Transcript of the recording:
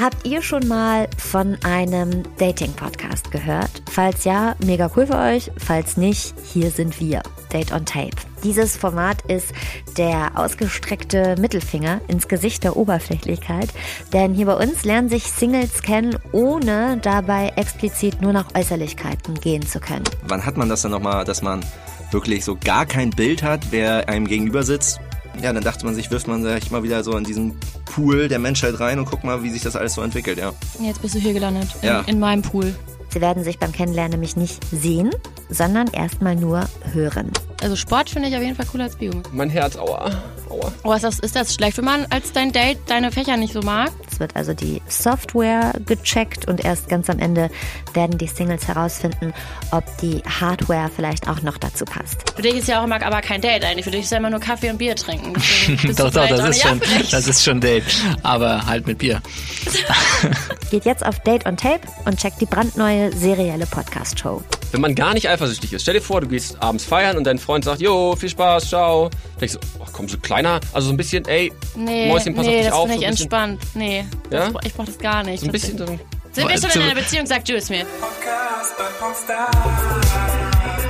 Habt ihr schon mal von einem Dating-Podcast gehört? Falls ja, mega cool für euch. Falls nicht, hier sind wir. Date on Tape. Dieses Format ist der ausgestreckte Mittelfinger ins Gesicht der Oberflächlichkeit, denn hier bei uns lernen sich Singles kennen, ohne dabei explizit nur nach Äußerlichkeiten gehen zu können. Wann hat man das dann nochmal, dass man wirklich so gar kein Bild hat, wer einem gegenüber sitzt? Ja, dann dachte man sich, wirft man sich mal wieder so in diesen Pool der Menschheit rein und guck mal, wie sich das alles so entwickelt, ja. Jetzt bist du hier gelandet, in, Ja. in meinem Pool. Sie werden sich beim Kennenlernen nämlich nicht sehen, sondern erstmal nur hören. Also Sport finde ich auf jeden Fall cooler als Bio. Mein Herz, aua. Aua. Oh, ist das, ist das schlecht, wenn man als dein Date deine Fächer nicht so mag? Es wird also die Software gecheckt und erst ganz am Ende werden die Singles herausfinden, ob die Hardware vielleicht auch noch dazu passt. Für dich ist ja auch immer aber kein Date eigentlich. Für dich ist ja immer nur Kaffee und Bier trinken. Doch, doch, das ist, schon, das ist schon Date. Aber halt mit Bier. Geht jetzt auf Date on Tape und checkt die brandneue serielle Podcast-Show. Wenn man gar nicht eifersüchtig ist, stell dir vor, du gehst abends feiern und dein Freund sagt, jo, viel Spaß, ciao. Denkst du, ach komm, so kleiner, also so ein bisschen, ey, Nee, Mäuschen, pass nee, auf dich das auf. finde so entspannt. Nee, Ja? das, ich brauche das gar nicht. so ein bisschen so, Sind wir schon in einer Beziehung, sagt Jules mir. Podcast bei.